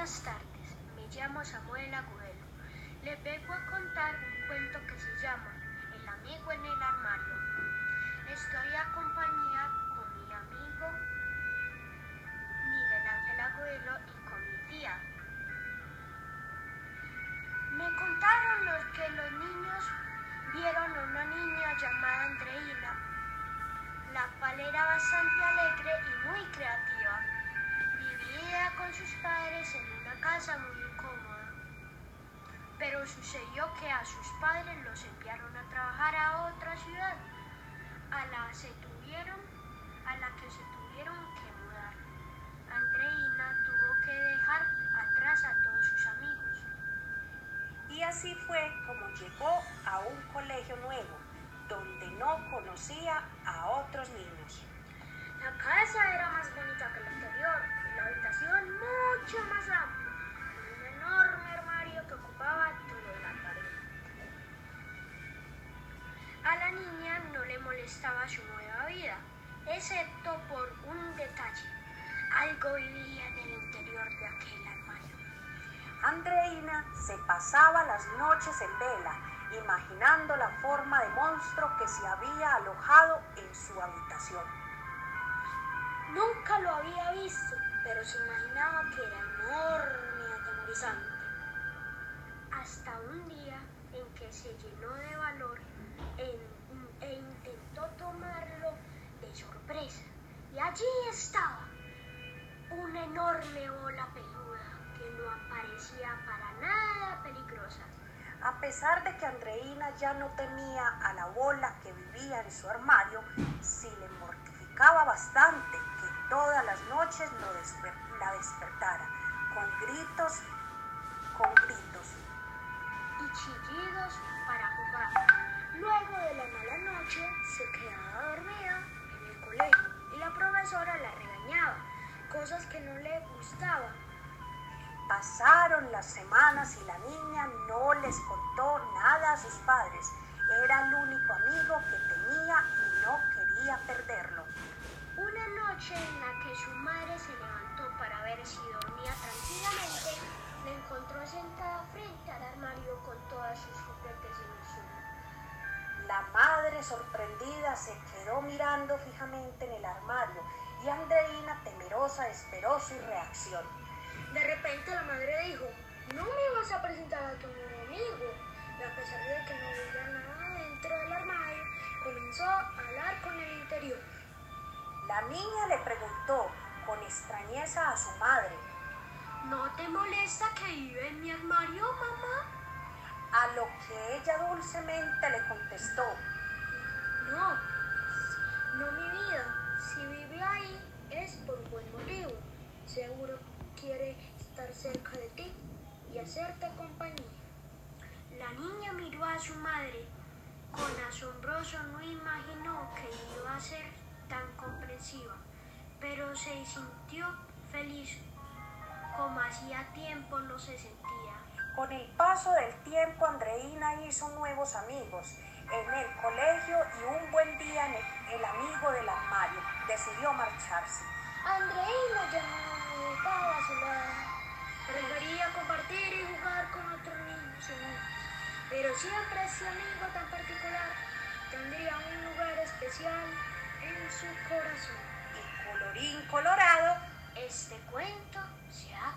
Buenas tardes, me llamo Samuel Agudelo. Les vengo a contar un cuento que se llama El amigo en el armario. Estoy acompañada con mi amigo Miguel Ángel Agudelo y con mi tía. Me contaron los que los niños vieron a una niña llamada Andreina, la cual era bastante alegre y muy creativa. Vivía con sus padres sucedió que a sus padres los enviaron a trabajar a otra ciudad, a la, se tuvieron, a la que se tuvieron que mudar. Andreina tuvo que dejar atrás a todos sus amigos. Y así fue como llegó a un colegio nuevo, donde no conocía a otros niños. La casa era más bonita que la anterior y la habitación mucho más molestaba su nueva vida, excepto por un detalle. Algo vivía en el interior de aquel armario. Andreina se pasaba las noches en vela, imaginando la forma de monstruo que se había alojado en su habitación. Nunca lo había visto, pero se imaginaba que era enorme y atemorizante. Hasta un día en que se llenó de valor en- allí estaba, una enorme bola peluda que no aparecía para nada peligrosa. A pesar de que Andreina ya no temía a la bola que vivía en su armario, sí le mortificaba bastante que todas las noches la despertara con gritos, con gritos. y chillidos para jugar. Luego de la mala noche Pasaron las semanas y la niña no les contó nada a sus padres. Era el único amigo que tenía y no quería perderlo. Una noche en la que su madre se levantó para ver si dormía tranquilamente, la encontró sentada frente al armario con todas sus juguetes en el suelo. La madre sorprendida se quedó mirando fijamente en el armario y Andreina temerosa esperó su reacción. De repente la madre dijo, no me vas a presentar a tu nuevo amigo. Y a pesar de que no veía nada dentro del armario, comenzó a hablar con el interior. La niña le preguntó con extrañeza a su madre, ¿No te molesta que vive en mi armario, mamá? a lo que ella dulcemente le contestó, no y hacerte compañía. La niña miró a su madre. Con asombroso no imaginó que iba a ser tan comprensiva, pero se sintió feliz como hacía tiempo no se sentía. Con el paso del tiempo, Andreina hizo nuevos amigos en el colegio y un buen día el, el amigo del armario decidió marcharse. Andreina ya no estaba a su lado. Prefería compartir Pero siempre ese amigo tan particular tendría un lugar especial en su corazón. Y colorín colorado, Este cuento se ha